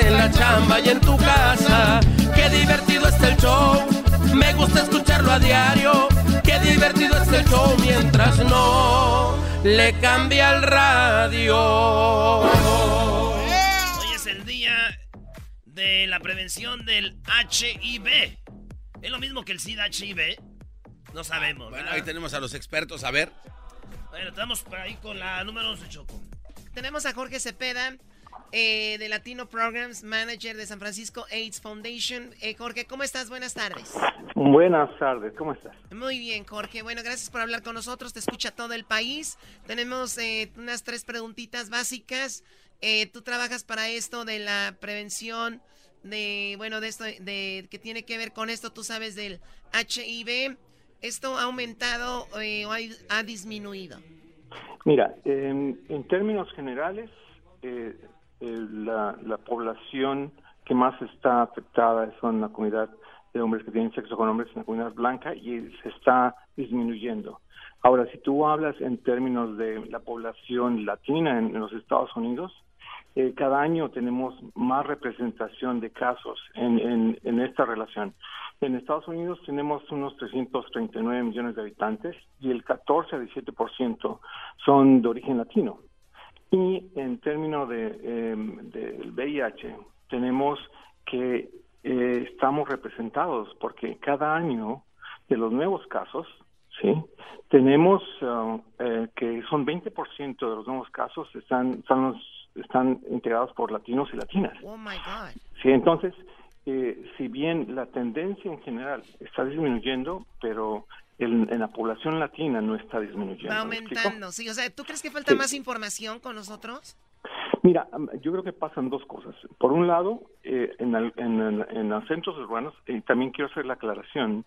en la chamba y en tu casa. Qué divertido está el show. Me gusta escucharlo a diario. Qué divertido está el show mientras no le cambia el radio. Hoy es el día de la prevención del HIV. ¿Es lo mismo que el SIDA HIV? No sabemos. Bueno, ahí tenemos a los expertos, a ver. Bueno, estamos ahí con la número 11, Choco. Tenemos a Jorge Cepeda, eh, de Latino Programs Manager de San Francisco AIDS Foundation. Eh, Jorge, ¿cómo estás? Buenas tardes. Buenas tardes, ¿cómo estás? Muy bien, Jorge. Bueno, gracias por hablar con nosotros. Te escucha todo el país. Tenemos eh, unas tres preguntitas básicas. tú trabajas para esto de la prevención de, bueno, de esto, de que tiene que ver con esto. Tú sabes del HIV. ¿Esto ha aumentado o ha, disminuido? Mira, en, términos generales, eh, la, población que más está afectada son la comunidad de hombres que tienen sexo con hombres en la comunidad blanca y se está disminuyendo. Ahora, si tú hablas en términos de la población latina en, los Estados Unidos, eh, cada año tenemos más representación de casos en, en esta relación. En Estados Unidos tenemos unos 339 millones de habitantes y el 14 a 17% son de origen latino. Y en términos de, em, del VIH, tenemos que eh, estamos representados porque cada año de los nuevos casos, ¿sí? Tenemos uh, eh, que son 20% de los nuevos casos están, están, están integrados por latinos y latinas. Oh my God. Sí, entonces eh, si bien la tendencia en general está disminuyendo, pero en, la población latina no está disminuyendo. Va aumentando, sí. O sea, ¿tú crees que falta más información con nosotros? Mira, yo creo que pasan dos cosas. Por un lado, eh, en, en, los centros urbanos, y también quiero hacer la aclaración,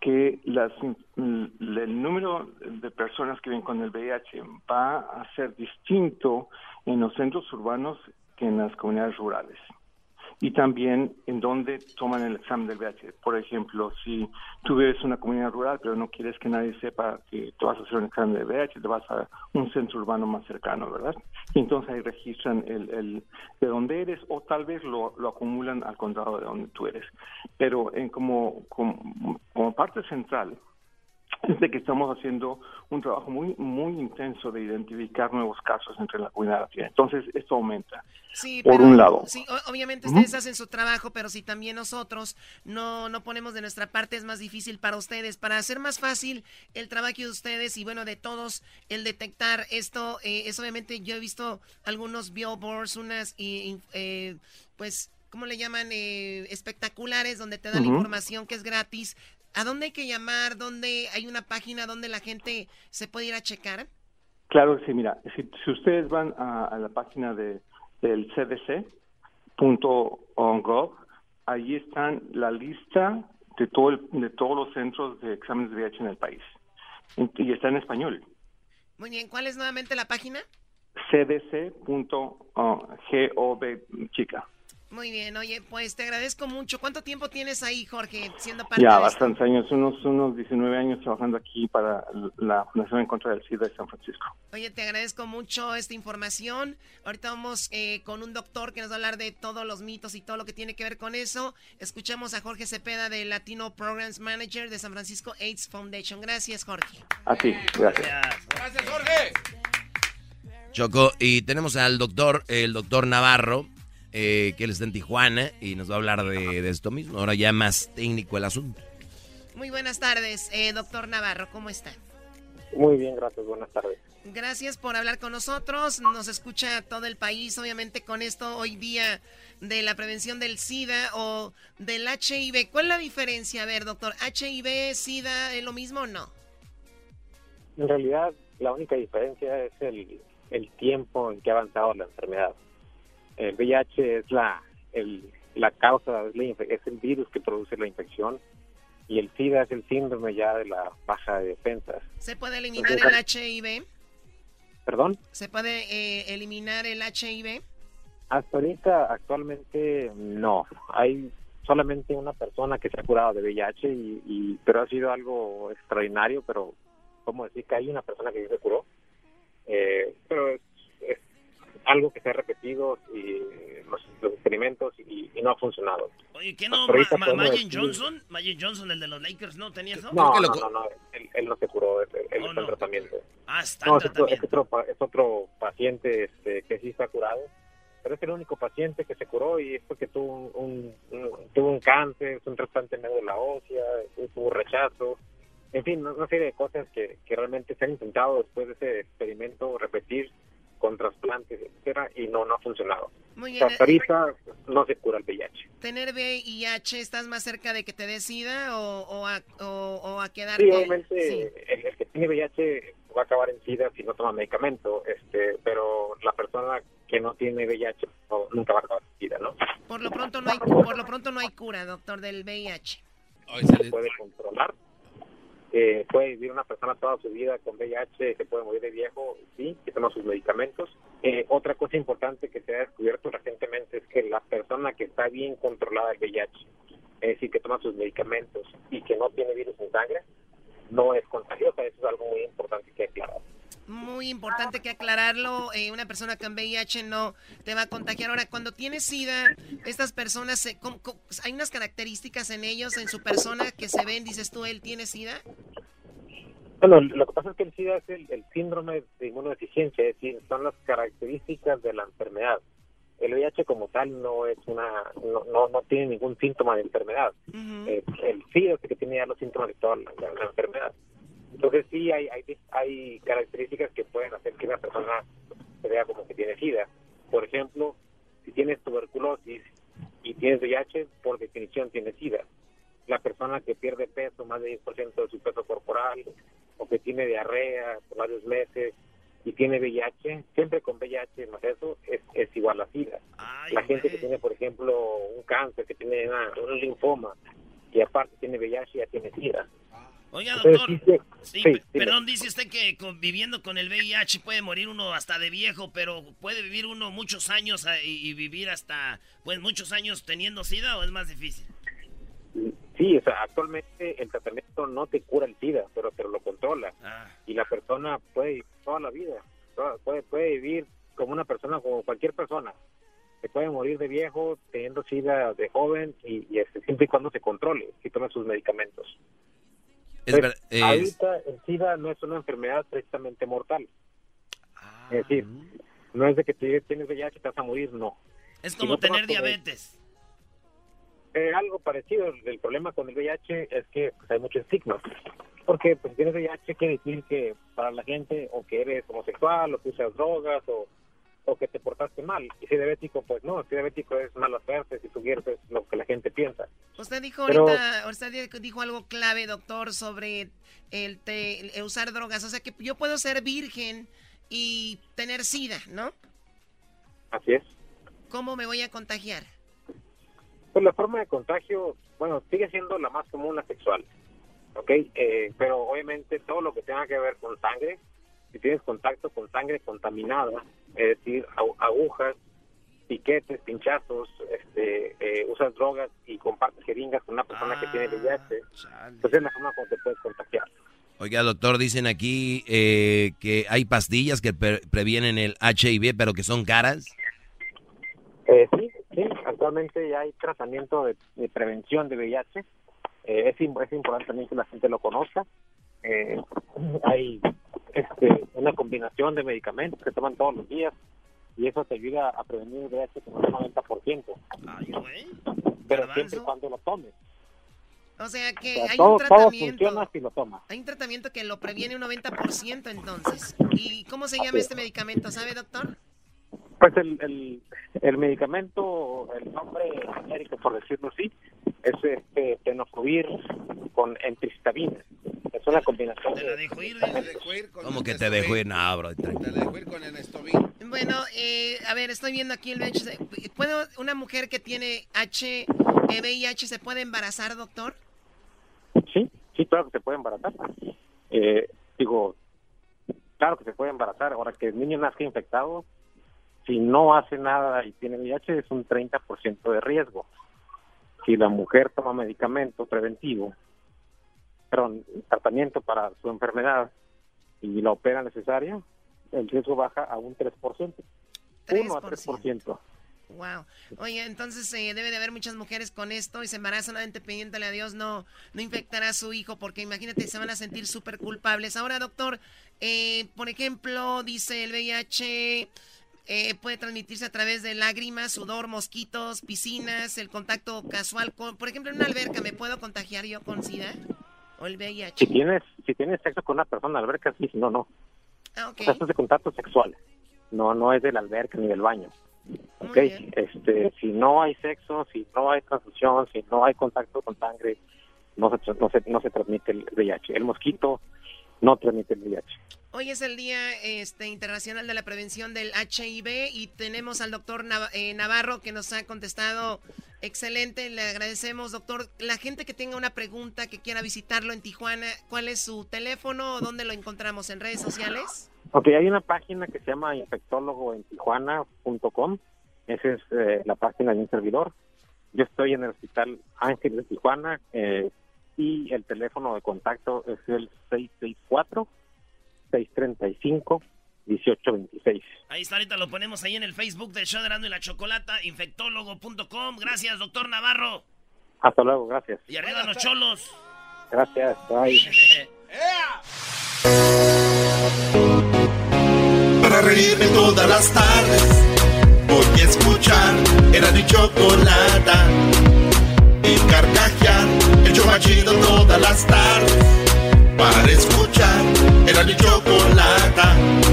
que las, el número de personas que viven con el VIH va a ser distinto en los centros urbanos que en las comunidades rurales y también en dónde toman el examen del VIH. Por ejemplo, si tú vives una comunidad rural pero no quieres que nadie sepa que te vas a hacer un examen del VIH, te vas a un centro urbano más cercano, ¿verdad? Y entonces ahí registran el, de dónde eres o tal vez lo, lo acumulan al condado de donde tú eres. Pero en como, como, parte central, de que estamos haciendo un trabajo muy muy intenso de identificar nuevos casos entre la comunidad latina. Entonces, esto aumenta. Sí, por un lado. Sí, obviamente ustedes hacen su trabajo, pero si también nosotros no, no ponemos de nuestra parte, es más difícil para ustedes. Para hacer más fácil el trabajo de ustedes y, bueno, de todos, el detectar esto, eh, es obviamente, yo he visto algunos billboards, unas, eh, pues, ¿cómo le llaman? Eh, espectaculares, donde te dan información que es gratis ¿A dónde hay que llamar? ¿Dónde hay una página donde la gente se puede ir a checar? Claro sí, mira, si, ustedes van a, la página de, del cdc.gov, ahí están la lista de, todo de todos los centros de exámenes de VIH en el país. Y está en español. Muy bien, ¿cuál es nuevamente la página? cdc.gov, chica. Muy bien, oye, pues te agradezco mucho. ¿Cuánto tiempo tienes ahí, Jorge, siendo parte ya, de bastantes años, unos, unos 19 años trabajando aquí para la Fundación en contra del SIDA de San Francisco. Oye, te agradezco mucho esta información. Ahorita vamos eh, con un doctor que nos va a hablar de todos los mitos y todo lo que tiene que ver con eso. Escuchamos a Jorge Cepeda de Latino Programs Manager de San Francisco AIDS Foundation. Gracias, Jorge. A ti, gracias. Gracias, Jorge. Choco, y tenemos al doctor, el doctor Navarro, eh, que él está en Tijuana y nos va a hablar de, esto mismo. Ahora ya más técnico el asunto. Muy buenas tardes, eh, doctor Navarro, ¿cómo está? Muy bien, gracias, buenas tardes. Gracias por hablar con nosotros. Nos escucha todo el país, obviamente, con esto hoy día de la prevención del SIDA o del HIV. ¿Cuál es la diferencia? A ver, doctor, ¿HIV, SIDA, es lo mismo o no? En realidad, la única diferencia es el, el tiempo en que ha avanzado la enfermedad. El VIH es la, el, la causa, es, el virus que produce la infección y el SIDA es el síndrome ya de la baja de defensas. ¿Se puede eliminar el HIV? ¿Perdón? ¿Se puede eh, eliminar el HIV? Hasta ahorita, actualmente, no. Hay solamente una persona que se ha curado de VIH, y, pero ha sido algo extraordinario, pero ¿cómo decir que hay una persona que se curó? Eh, pero es algo que se ha repetido y los, experimentos y, no ha funcionado. Oye, ¿qué no? Magic Johnson, Magic Johnson, el de los Lakers, ¿no tenía eso? No, no, no, no, él, no se curó, él, oh, está en tratamiento. Ah, está en tratamiento. Es otro, es otro paciente este, que sí está curado pero es el único paciente que se curó y es porque tuvo un, tuvo un cáncer, un trasplante de la ósea, tuvo rechazo, en fin, una serie de cosas que, que realmente se han intentado después de ese experimento repetir con trasplantes, etcétera, y no, no ha funcionado. Muy bien. Hasta ahorita no se cura el VIH. ¿Tener VIH estás más cerca de que te decida o, o, a, o, a quedar Sí, obviamente El, que tiene VIH va a acabar en SIDA si no toma medicamento, este, pero la persona que no tiene VIH nunca va a acabar en SIDA, ¿no? Por lo pronto no hay, por lo pronto no hay cura, doctor, del VIH. Se puede controlar, eh, puede vivir una persona toda su vida con VIH, se puede morir de viejo, sí, que toma sus medicamentos. Eh, otra cosa importante que se ha descubierto recientemente es que la persona que está bien controlada del VIH, es decir, que toma sus medicamentos y que no tiene virus en sangre, no es contagiosa. Eso es algo muy importante que aclarar muy importante que aclararlo. Eh, una persona con VIH no te va a contagiar. Ahora, cuando tienes SIDA, estas personas, ¿hay unas características en ellos, en su persona, que se ven, dices tú, él tiene SIDA? Bueno, lo que pasa es que el SIDA es el, síndrome de inmunodeficiencia, es decir, son las características de la enfermedad. El VIH como tal no es una, no, no, tiene ningún síntoma de enfermedad. Eh, el SIDA es el que tiene ya los síntomas de toda la enfermedad. Entonces sí hay, hay, hay características que pueden hacer que una persona se vea como que tiene SIDA. Por ejemplo, si tienes tuberculosis y tienes VIH, por definición tienes SIDA. La persona que pierde peso, más de 10% de su peso corporal, o que tiene diarrea por varios meses y tiene VIH, siempre con VIH más eso es, es igual a SIDA. la gente que tiene, por ejemplo, un cáncer, que tiene un linfoma y aparte tiene VIH, ya tiene SIDA. Oiga, doctor, sí, perdón, dice usted que viviendo con el VIH puede morir uno hasta de viejo, pero puede vivir uno muchos años ah, y, vivir hasta, pues, muchos años teniendo SIDA o es más difícil? Sí, o sea, actualmente el tratamiento no te cura el SIDA, pero, pero lo controla. Ah. Y la persona puede vivir toda la vida, puede, puede vivir como una persona, como cualquier persona. Se puede morir de viejo teniendo SIDA de joven y, y este, siempre y cuando se controle, y tome sus medicamentos. Es pues, Ahorita el SIDA no es una enfermedad precisamente mortal. es decir, no es de que tienes VIH y te vas a morir, no. Es como tener diabetes. Eh, algo parecido. El problema con el VIH es que pues, hay mucho estigma. Porque pues, si tienes VIH quiere decir que para la gente o que eres homosexual o que usas drogas o o que te portaste mal. Y si diabético, pues no, si diabético es mala suerte, si tu es lo que la gente piensa. Usted dijo ahorita, usted dijo algo clave, doctor, sobre el, usar drogas. O sea que yo puedo ser virgen y tener sida, ¿no? Así es. ¿Cómo me voy a contagiar? Pues la forma de contagio, bueno, sigue siendo la más común, la sexual. ¿Ok? Eh, pero obviamente todo lo que tenga que ver con sangre, si tienes contacto con sangre contaminada, es decir, agujas, piquetes, pinchazos, este, eh, usas drogas y compartes jeringas con una persona que tiene VIH, pues es la forma como te puedes contagiar. Oiga, doctor, dicen aquí eh, que hay pastillas que previenen el HIV, pero que son caras. Eh, sí, sí, actualmente ya hay tratamiento de, prevención de VIH. Eh, es, es importante también que la gente lo conozca. hay este, una combinación de medicamentos que toman todos los días y eso te ayuda a prevenir el VIH con un 90%. Ay, güey. Pero siempre y cuando lo tomes. O sea que hay un tratamiento. Todo si lo tomas. Hay un tratamiento que lo previene un 90% entonces. ¿Y cómo se llama este medicamento, sabe, doctor? Pues el, el, el medicamento, el nombre genérico, por decirlo así, es este tenofovir con entristavina. Es una combinación. ¿Te la dejo ir? con ¿Cómo que te dejo ir? No, bro. Te la dejo ir con el estovin. Bueno, eh, a ver, estoy viendo aquí el VIH. ¿Puedo, una mujer que tiene H, VIH se puede embarazar, doctor? Sí, sí, claro que se puede embarazar. Eh, digo, claro que se puede embarazar. Ahora que el niño nazca infectado, si no hace nada y tiene VIH, es un 30% de riesgo. Si la mujer toma medicamento preventivo, perdón, tratamiento para su enfermedad y la opera necesaria, el riesgo baja a un 3%. 1 a 3%. Wow. Oye, entonces eh, debe de haber muchas mujeres con esto y se embarazan pidiéndole a Dios no, no infectar a su hijo porque imagínate, se van a sentir súper culpables. Ahora, doctor, eh, por ejemplo, dice el VIH eh, puede transmitirse a través de lágrimas, sudor, mosquitos, piscinas, el contacto casual. Con, por ejemplo, en una alberca, ¿me puedo contagiar yo con SIDA? ¿O el VIH? Si tienes, si tienes sexo con una persona en la alberca, sí, si no, no. Ah, okay. O sea, de contacto sexual. No, no es de la alberca ni del baño. Ok, este, si no hay sexo, si no hay transfusión, si no hay contacto con sangre, no se, no se, no se transmite el VIH. El mosquito no transmite el VIH. Hoy es el Día este, Internacional de la Prevención del HIV y tenemos al doctor eh, Navarro que nos ha contestado excelente. Le agradecemos, doctor. La gente que tenga una pregunta, que quiera visitarlo en Tijuana, ¿cuál es su teléfono o dónde lo encontramos? ¿En redes sociales? Ok, hay una página que se llama infectólogoentijuana.com. Esa es eh, la página de un servidor. Yo estoy en el Hospital Ángel de Tijuana eh, y el teléfono de contacto es el 664-635-1826. Ahí está, ahorita lo ponemos ahí en el Facebook del show de y la Chocolata, infectólogo.com. Gracias, doctor Navarro. Hasta luego, gracias. Y arriba los cholos. Gracias, bye. Para reírme todas las tardes, voy a escuchar era mi chocolata chido todas las tardes. Para escuchar, era mi chocolate.